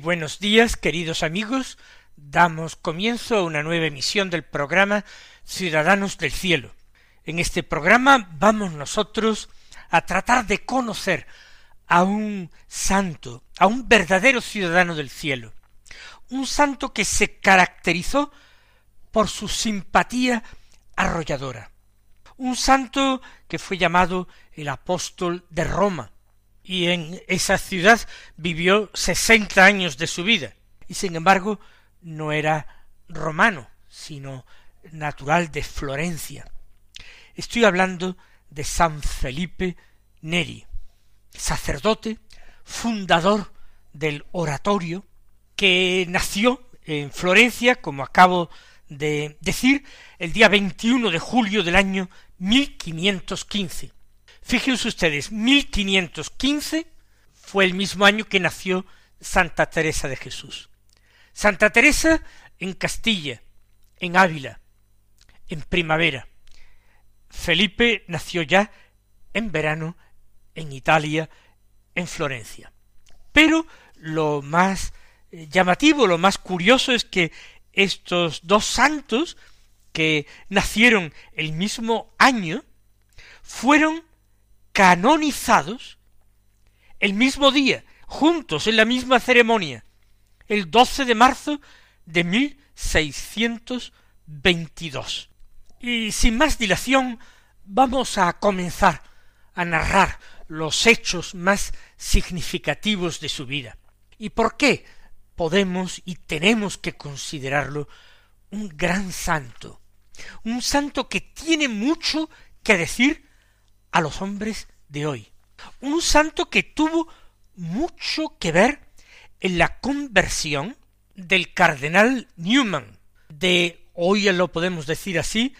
Buenos días, queridos amigos. Damos comienzo a una nueva emisión del programa Ciudadanos del Cielo. En este programa vamos nosotros a tratar de conocer a un santo, a un verdadero ciudadano del cielo, un santo que se caracterizó por su simpatía arrolladora, un santo que fue llamado el apóstol de Roma, y en esa ciudad vivió sesenta años de su vida, y sin embargo no era romano, sino natural de Florencia. Estoy hablando de San Felipe Neri, sacerdote, fundador del oratorio, que nació en Florencia, como acabo de decir, el día 21 de julio del año 1515 Fíjense ustedes, 1515 fue el mismo año que nació Santa Teresa de Jesús. Santa Teresa en Castilla, en Ávila, en primavera. Felipe nació ya en verano en Italia, en Florencia. Pero lo más eh, llamativo, lo más curioso es que estos dos santos que nacieron el mismo año fueron canonizados el mismo día, juntos en la misma ceremonia, el 12 de marzo de 1622. Y sin más dilación, vamos a comenzar a narrar los hechos más significativos de su vida. ¿Y por qué podemos y tenemos que considerarlo un gran santo? Un santo que tiene mucho que decir a los hombres de hoy. Un santo que tuvo mucho que ver en la conversión del cardenal Newman, de hoy lo podemos decir así,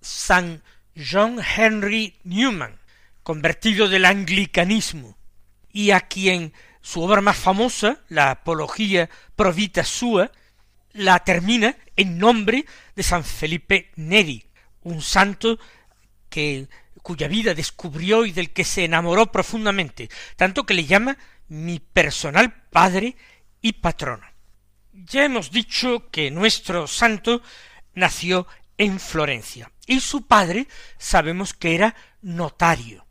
San John Henry Newman, convertido del anglicanismo, y a quien su obra más famosa, la Apología Provita Sua, la termina en nombre de San Felipe Neri, un santo que cuya vida descubrió y del que se enamoró profundamente, tanto que le llama mi personal padre y patrono. Ya hemos dicho que nuestro santo nació en Florencia, y su padre sabemos que era notario,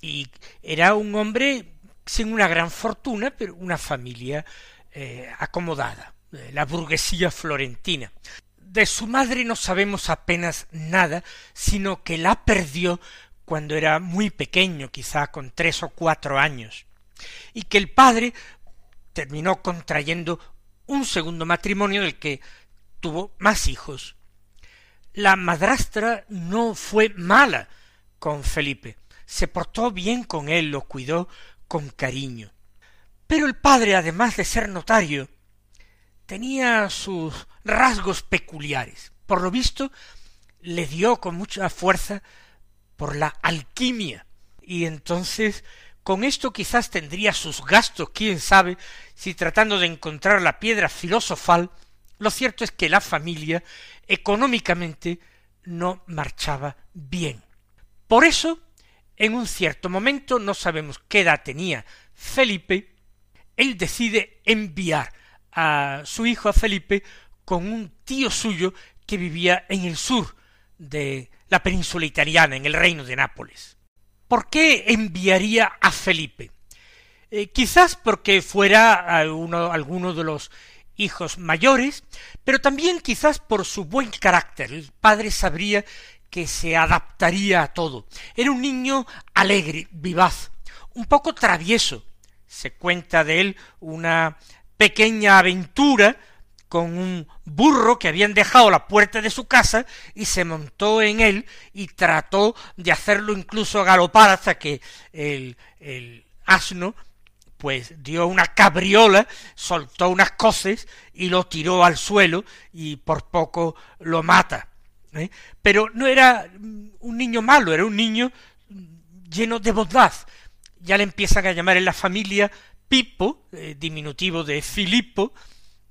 y era un hombre sin una gran fortuna, pero una familia eh, acomodada, la burguesía florentina. De su madre no sabemos apenas nada, sino que la perdió cuando era muy pequeño, quizá con tres o cuatro años, y que el padre terminó contrayendo un segundo matrimonio del que tuvo más hijos. La madrastra no fue mala con Felipe, se portó bien con él, lo cuidó con cariño. Pero el padre, además de ser notario, tenía sus rasgos peculiares. Por lo visto, le dio con mucha fuerza por la alquimia. Y entonces con esto quizás tendría sus gastos, quién sabe, si tratando de encontrar la piedra filosofal, lo cierto es que la familia económicamente no marchaba bien. Por eso, en un cierto momento, no sabemos qué edad tenía Felipe, él decide enviar a su hijo a Felipe con un tío suyo que vivía en el sur de la península italiana, en el reino de Nápoles. ¿Por qué enviaría a Felipe? Eh, quizás porque fuera uno, alguno de los hijos mayores, pero también quizás por su buen carácter. El padre sabría que se adaptaría a todo. Era un niño alegre, vivaz, un poco travieso. Se cuenta de él una pequeña aventura con un burro que habían dejado la puerta de su casa y se montó en él y trató de hacerlo incluso galopar hasta que el, el asno pues dio una cabriola, soltó unas coces y lo tiró al suelo y por poco lo mata. ¿eh? Pero no era un niño malo, era un niño lleno de bondad. Ya le empiezan a llamar en la familia Pipo, eh, diminutivo de Filipo,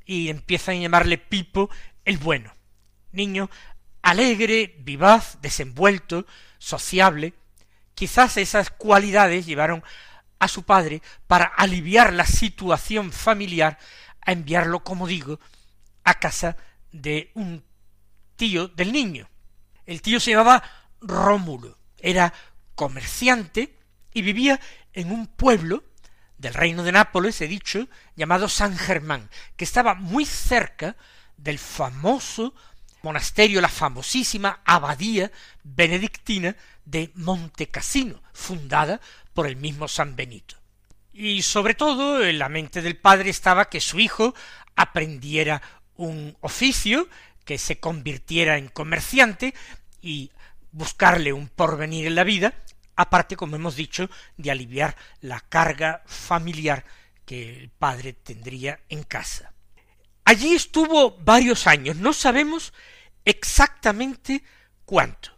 y empiezan a llamarle Pipo el bueno. Niño alegre, vivaz, desenvuelto, sociable. Quizás esas cualidades llevaron a su padre para aliviar la situación familiar a enviarlo, como digo, a casa de un tío del niño. El tío se llamaba Rómulo, era comerciante y vivía en un pueblo del reino de Nápoles, he dicho, llamado San Germán, que estaba muy cerca del famoso monasterio, la famosísima abadía benedictina de Monte Cassino, fundada por el mismo San Benito. Y sobre todo en la mente del padre estaba que su hijo aprendiera un oficio, que se convirtiera en comerciante y buscarle un porvenir en la vida, aparte, como hemos dicho, de aliviar la carga familiar que el padre tendría en casa. Allí estuvo varios años, no sabemos exactamente cuánto.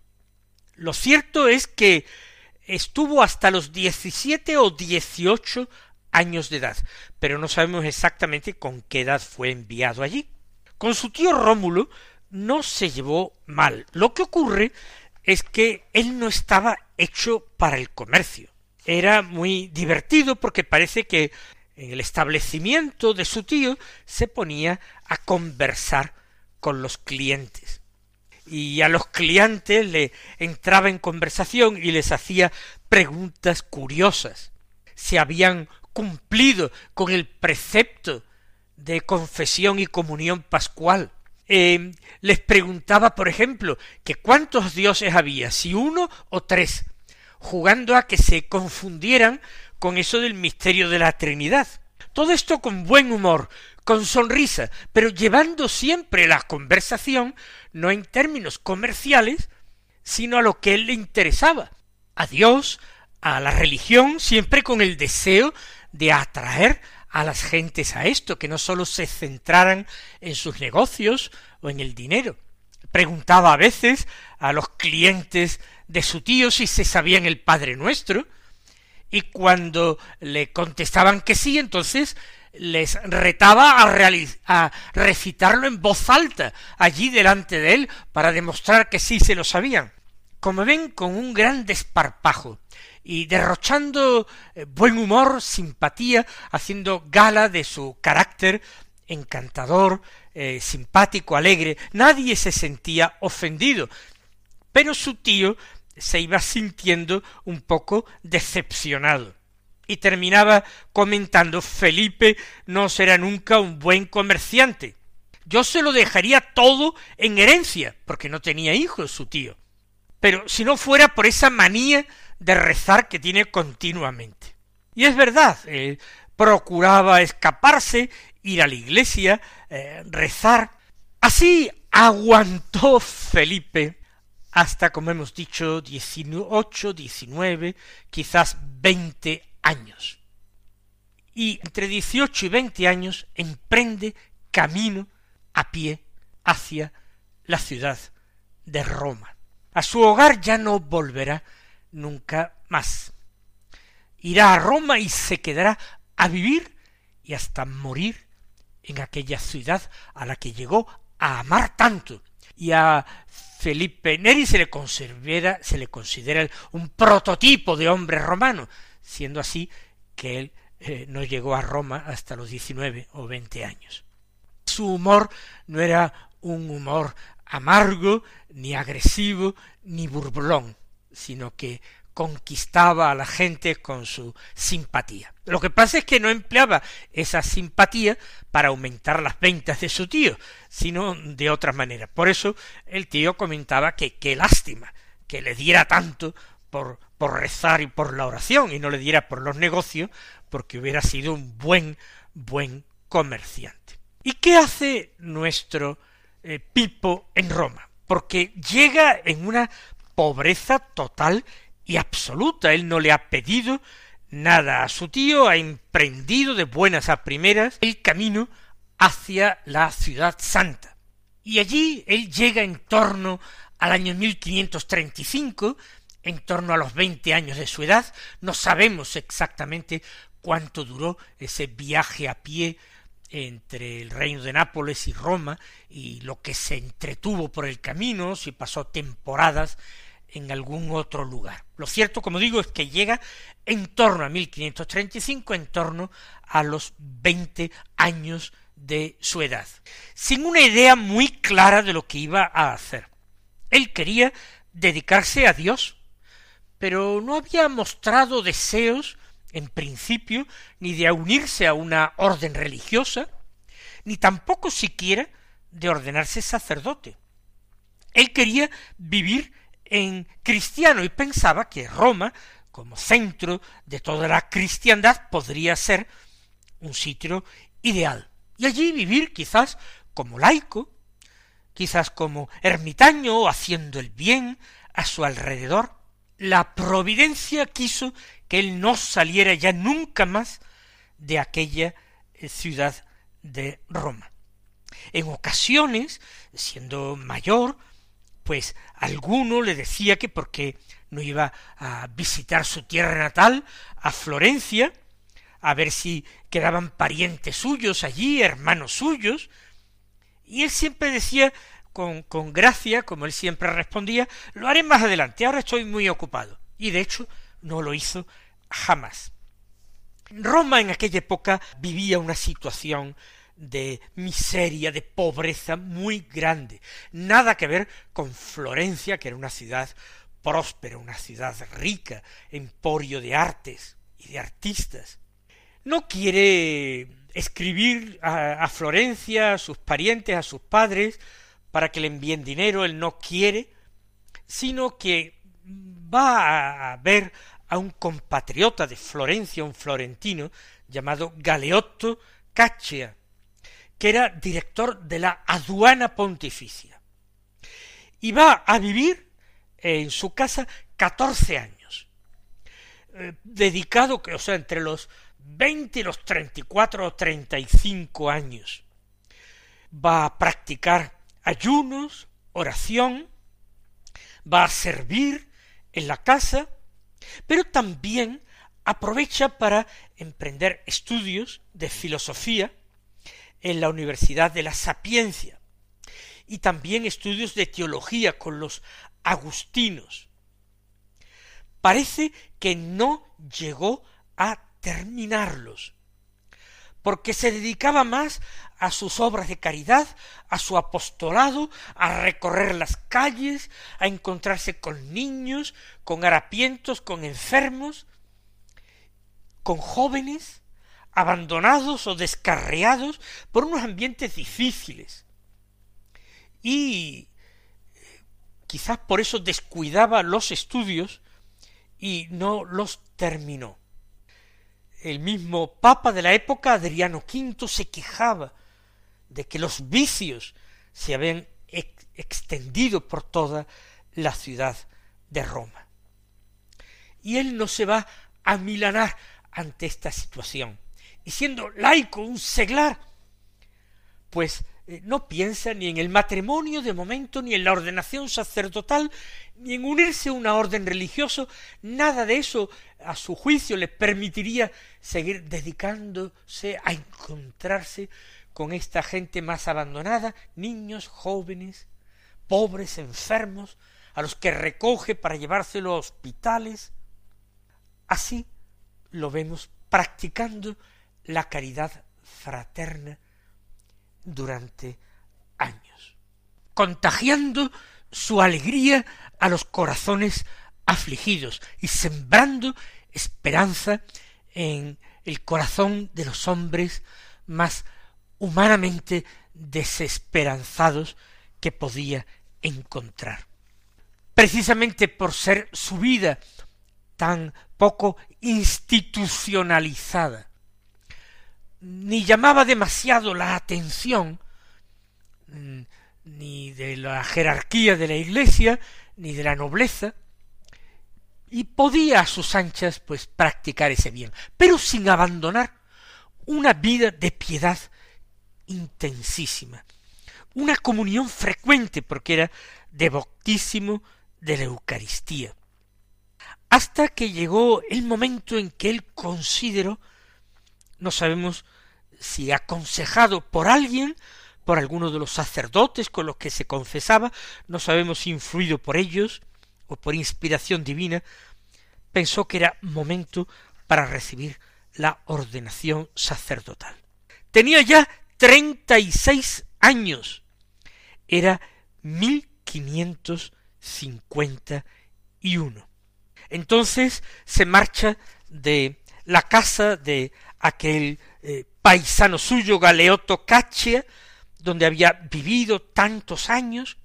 Lo cierto es que estuvo hasta los diecisiete o dieciocho años de edad, pero no sabemos exactamente con qué edad fue enviado allí. Con su tío Rómulo no se llevó mal. Lo que ocurre es que él no estaba hecho para el comercio. Era muy divertido porque parece que en el establecimiento de su tío se ponía a conversar con los clientes y a los clientes le entraba en conversación y les hacía preguntas curiosas. Si habían cumplido con el precepto de confesión y comunión pascual. Eh, les preguntaba, por ejemplo, que cuántos dioses había, si uno o tres, jugando a que se confundieran con eso del misterio de la Trinidad. Todo esto con buen humor, con sonrisa, pero llevando siempre la conversación no en términos comerciales, sino a lo que él le interesaba, a Dios, a la religión, siempre con el deseo de atraer a las gentes a esto, que no sólo se centraran en sus negocios o en el dinero. Preguntaba a veces a los clientes de su tío si se sabían el Padre Nuestro, y cuando le contestaban que sí, entonces les retaba a, a recitarlo en voz alta allí delante de él para demostrar que sí se lo sabían. Como ven, con un gran desparpajo y derrochando eh, buen humor, simpatía, haciendo gala de su carácter encantador, eh, simpático, alegre. Nadie se sentía ofendido, pero su tío se iba sintiendo un poco decepcionado y terminaba comentando Felipe no será nunca un buen comerciante. Yo se lo dejaría todo en herencia, porque no tenía hijos su tío. Pero si no fuera por esa manía de rezar que tiene continuamente. Y es verdad, él procuraba escaparse, ir a la iglesia, eh, rezar. Así aguantó Felipe hasta, como hemos dicho, dieciocho, diecinueve, quizás veinte años. Y entre dieciocho y veinte años emprende camino a pie hacia la ciudad de Roma. A su hogar ya no volverá nunca más. Irá a Roma y se quedará a vivir y hasta morir en aquella ciudad a la que llegó a amar tanto. Y a Felipe Neri se le considera, se le considera un prototipo de hombre romano, siendo así que él eh, no llegó a Roma hasta los diecinueve o veinte años. Su humor no era un humor amargo, ni agresivo, ni burblón, sino que conquistaba a la gente con su simpatía. Lo que pasa es que no empleaba esa simpatía para aumentar las ventas de su tío, sino de otra manera. Por eso el tío comentaba que qué lástima que le diera tanto por, por rezar y por la oración, y no le diera por los negocios, porque hubiera sido un buen, buen comerciante. ¿Y qué hace nuestro eh, Pipo en Roma? Porque llega en una pobreza total y absoluta. Él no le ha pedido nada a su tío, ha emprendido de buenas a primeras el camino hacia la ciudad santa. Y allí él llega en torno al año 1535, en torno a los veinte años de su edad, no sabemos exactamente cuánto duró ese viaje a pie entre el reino de Nápoles y Roma y lo que se entretuvo por el camino, si pasó temporadas en algún otro lugar. Lo cierto, como digo, es que llega en torno a 1535, en torno a los veinte años de su edad, sin una idea muy clara de lo que iba a hacer. Él quería dedicarse a Dios, pero no había mostrado deseos, en principio, ni de unirse a una orden religiosa, ni tampoco siquiera de ordenarse sacerdote. Él quería vivir en cristiano y pensaba que Roma, como centro de toda la cristiandad, podría ser un sitio ideal. Y allí vivir quizás como laico, quizás como ermitaño haciendo el bien a su alrededor. La providencia quiso que él no saliera ya nunca más de aquella eh, ciudad de Roma. En ocasiones, siendo mayor, pues alguno le decía que porque no iba a visitar su tierra natal, a Florencia, a ver si quedaban parientes suyos allí, hermanos suyos, y él siempre decía con, con gracia, como él siempre respondía, lo haré más adelante, ahora estoy muy ocupado. Y de hecho no lo hizo jamás. Roma en aquella época vivía una situación de miseria, de pobreza muy grande. Nada que ver con Florencia, que era una ciudad próspera, una ciudad rica, emporio de artes y de artistas. No quiere escribir a, Florencia, a sus parientes, a sus padres, para que le envíen dinero, él no quiere, sino que va a ver a un compatriota de Florencia, un florentino, llamado Galeotto Caccia, que era director de la aduana pontificia. Y va a vivir en su casa catorce años, eh, dedicado, o sea, entre los veinte y los treinta y cuatro o treinta y cinco años. Va a practicar ayunos, oración, va a servir en la casa, pero también aprovecha para emprender estudios de filosofía en la Universidad de la Sapiencia y también estudios de teología con los agustinos. Parece que no llegó a terminarlos, porque se dedicaba más a sus obras de caridad, a su apostolado, a recorrer las calles, a encontrarse con niños, con harapientos, con enfermos, con jóvenes, abandonados o descarriados por unos ambientes difíciles. Y eh, quizás por eso descuidaba los estudios y no los terminó. El mismo Papa de la época, Adriano V, se quejaba de que los vicios se habían extendido por toda la ciudad de Roma. Y él no se va a milanar ante esta situación y siendo laico, un seglar, pues eh, no piensa ni en el matrimonio de momento, ni en la ordenación sacerdotal, ni en unirse a una orden religiosa, nada de eso a su juicio le permitiría seguir dedicándose a encontrarse con esta gente más abandonada, niños, jóvenes, pobres, enfermos, a los que recoge para llevárselo a hospitales. Así lo vemos practicando la caridad fraterna durante años, contagiando su alegría a los corazones afligidos y sembrando esperanza en el corazón de los hombres más humanamente desesperanzados que podía encontrar. precisamente por ser su vida tan poco institucionalizada, ni llamaba demasiado la atención mm, ni de la jerarquía de la iglesia, ni de la nobleza, y podía a sus anchas pues practicar ese bien, pero sin abandonar una vida de piedad intensísima, una comunión frecuente porque era devotísimo de la Eucaristía, hasta que llegó el momento en que él consideró, no sabemos si aconsejado por alguien, por alguno de los sacerdotes con los que se confesaba, no sabemos si influido por ellos o por inspiración divina, pensó que era momento para recibir la ordenación sacerdotal. Tenía ya treinta y seis años. Era mil quinientos cincuenta y uno. Entonces se marcha de la casa de aquel eh, paisano suyo, Galeoto Caccia, donde había vivido tantos años,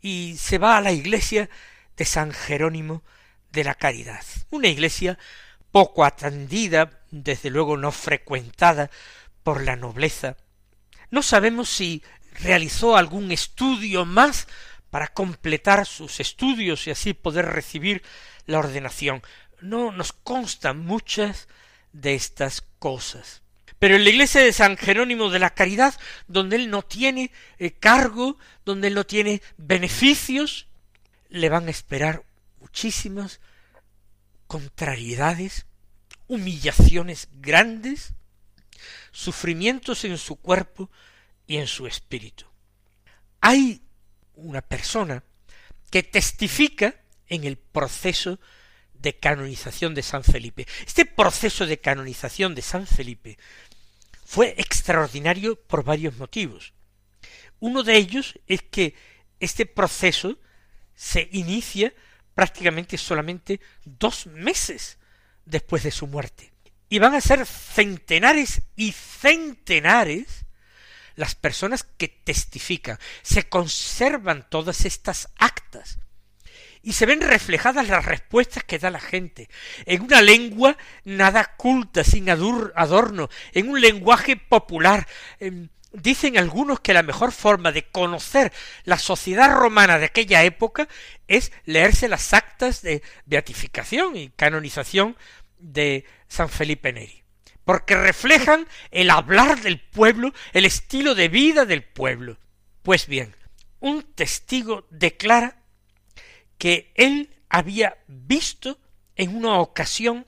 y se va a la iglesia de San Jerónimo de la Caridad, una iglesia poco atendida, desde luego no frecuentada por la nobleza. No sabemos si realizó algún estudio más para completar sus estudios y así poder recibir la ordenación. No nos constan muchas de estas cosas. Pero en la iglesia de San Jerónimo de la Caridad, donde él no tiene eh, cargo, donde él no tiene beneficios, le van a esperar muchísimas contrariedades, humillaciones grandes, sufrimientos en su cuerpo y en su espíritu. Hay una persona que testifica en el proceso de canonización de San Felipe. Este proceso de canonización de San Felipe fue extraordinario por varios motivos. Uno de ellos es que este proceso se inicia prácticamente solamente dos meses después de su muerte. Y van a ser centenares y centenares las personas que testifican. Se conservan todas estas actas y se ven reflejadas las respuestas que da la gente, en una lengua nada culta, sin adorno, en un lenguaje popular. Em, dicen algunos que la mejor forma de conocer la sociedad romana de aquella época es leerse las actas de beatificación y canonización de San Felipe Neri, porque reflejan el hablar del pueblo, el estilo de vida del pueblo. Pues bien, un testigo declara que él había visto en una ocasión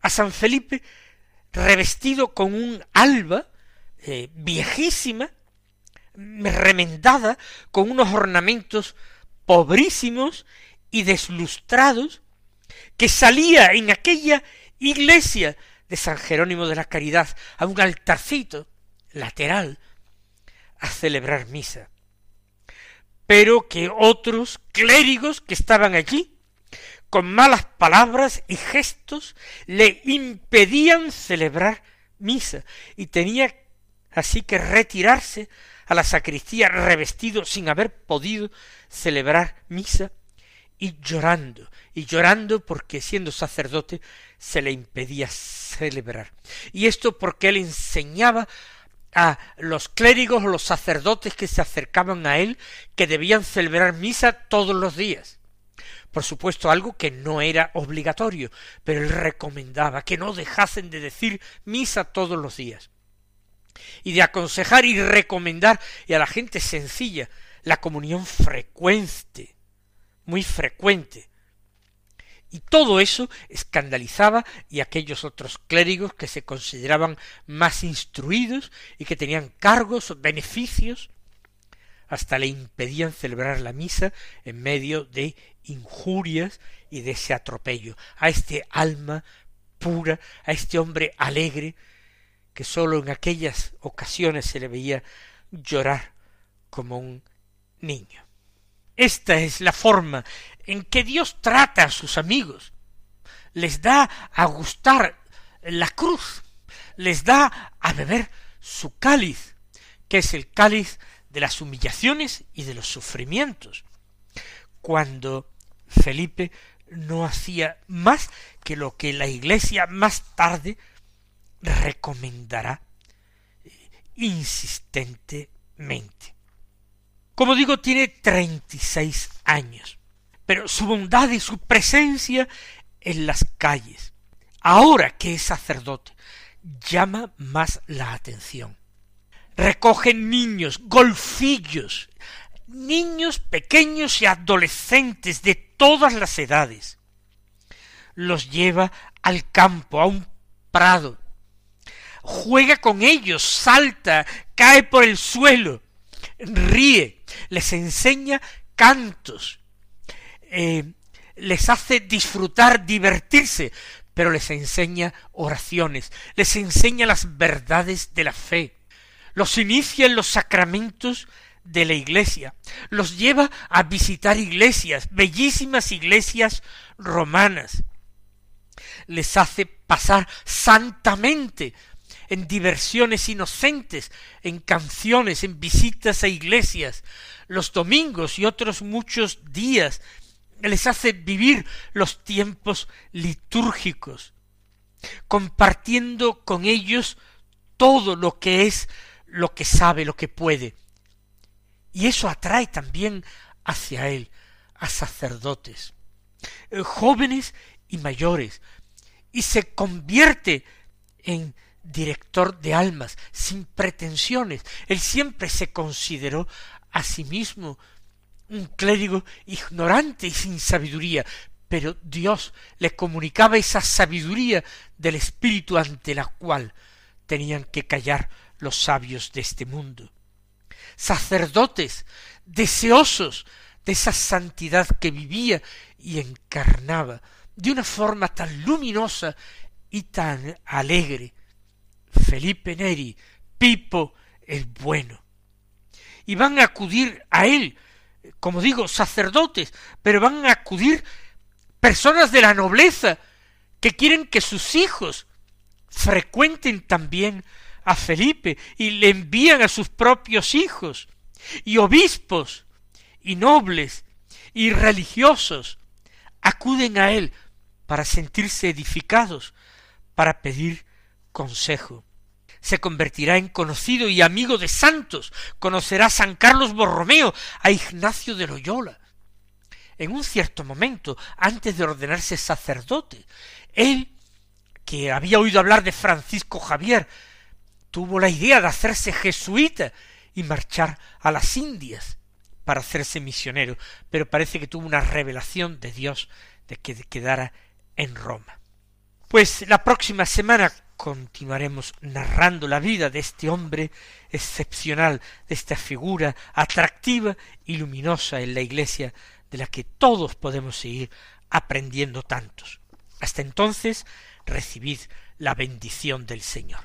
a San Felipe revestido con un alba eh, viejísima, remendada, con unos ornamentos pobrísimos y deslustrados, que salía en aquella iglesia de San Jerónimo de la Caridad a un altarcito lateral a celebrar misa. Pero que otros clérigos que estaban allí, con malas palabras y gestos, le impedían celebrar misa y tenía así que retirarse a la sacristía revestido sin haber podido celebrar misa y llorando, y llorando porque siendo sacerdote se le impedía celebrar. Y esto porque él enseñaba a los clérigos o los sacerdotes que se acercaban a él que debían celebrar misa todos los días. Por supuesto, algo que no era obligatorio, pero él recomendaba que no dejasen de decir misa todos los días. Y de aconsejar y recomendar y a la gente sencilla la comunión frecuente, muy frecuente, y todo eso escandalizaba y aquellos otros clérigos que se consideraban más instruidos y que tenían cargos, beneficios, hasta le impedían celebrar la misa en medio de injurias y de ese atropello a este alma pura, a este hombre alegre, que sólo en aquellas ocasiones se le veía llorar como un niño. Esta es la forma en que Dios trata a sus amigos, les da a gustar la cruz, les da a beber su cáliz, que es el cáliz de las humillaciones y de los sufrimientos. cuando Felipe no hacía más que lo que la Iglesia más tarde recomendará insistentemente. Como digo, tiene treinta y seis años, pero su bondad y su presencia en las calles, ahora que es sacerdote, llama más la atención. Recogen niños, golfillos, niños pequeños y adolescentes de todas las edades. Los lleva al campo, a un prado. Juega con ellos, salta, cae por el suelo, ríe, les enseña cantos, eh, les hace disfrutar, divertirse, pero les enseña oraciones, les enseña las verdades de la fe, los inicia en los sacramentos de la iglesia, los lleva a visitar iglesias, bellísimas iglesias romanas, les hace pasar santamente en diversiones inocentes, en canciones, en visitas a iglesias, los domingos y otros muchos días, les hace vivir los tiempos litúrgicos, compartiendo con ellos todo lo que es, lo que sabe, lo que puede, y eso atrae también hacia él a sacerdotes, eh, jóvenes y mayores, y se convierte en director de almas, sin pretensiones. Él siempre se consideró a sí mismo un clérigo ignorante y sin sabiduría, pero Dios le comunicaba esa sabiduría del Espíritu ante la cual tenían que callar los sabios de este mundo sacerdotes deseosos de esa santidad que vivía y encarnaba de una forma tan luminosa y tan alegre. Felipe Neri, Pipo el bueno. Y van a acudir a él, como digo, sacerdotes, pero van a acudir personas de la nobleza que quieren que sus hijos frecuenten también a Felipe y le envían a sus propios hijos, y obispos, y nobles, y religiosos, acuden a él para sentirse edificados, para pedir consejo. Se convertirá en conocido y amigo de santos, conocerá a San Carlos Borromeo, a Ignacio de Loyola. En un cierto momento, antes de ordenarse sacerdote, él, que había oído hablar de Francisco Javier, tuvo la idea de hacerse jesuita y marchar a las Indias para hacerse misionero, pero parece que tuvo una revelación de Dios de que quedara en Roma. Pues la próxima semana continuaremos narrando la vida de este hombre excepcional, de esta figura atractiva y luminosa en la iglesia, de la que todos podemos seguir aprendiendo tantos. Hasta entonces, recibid la bendición del Señor.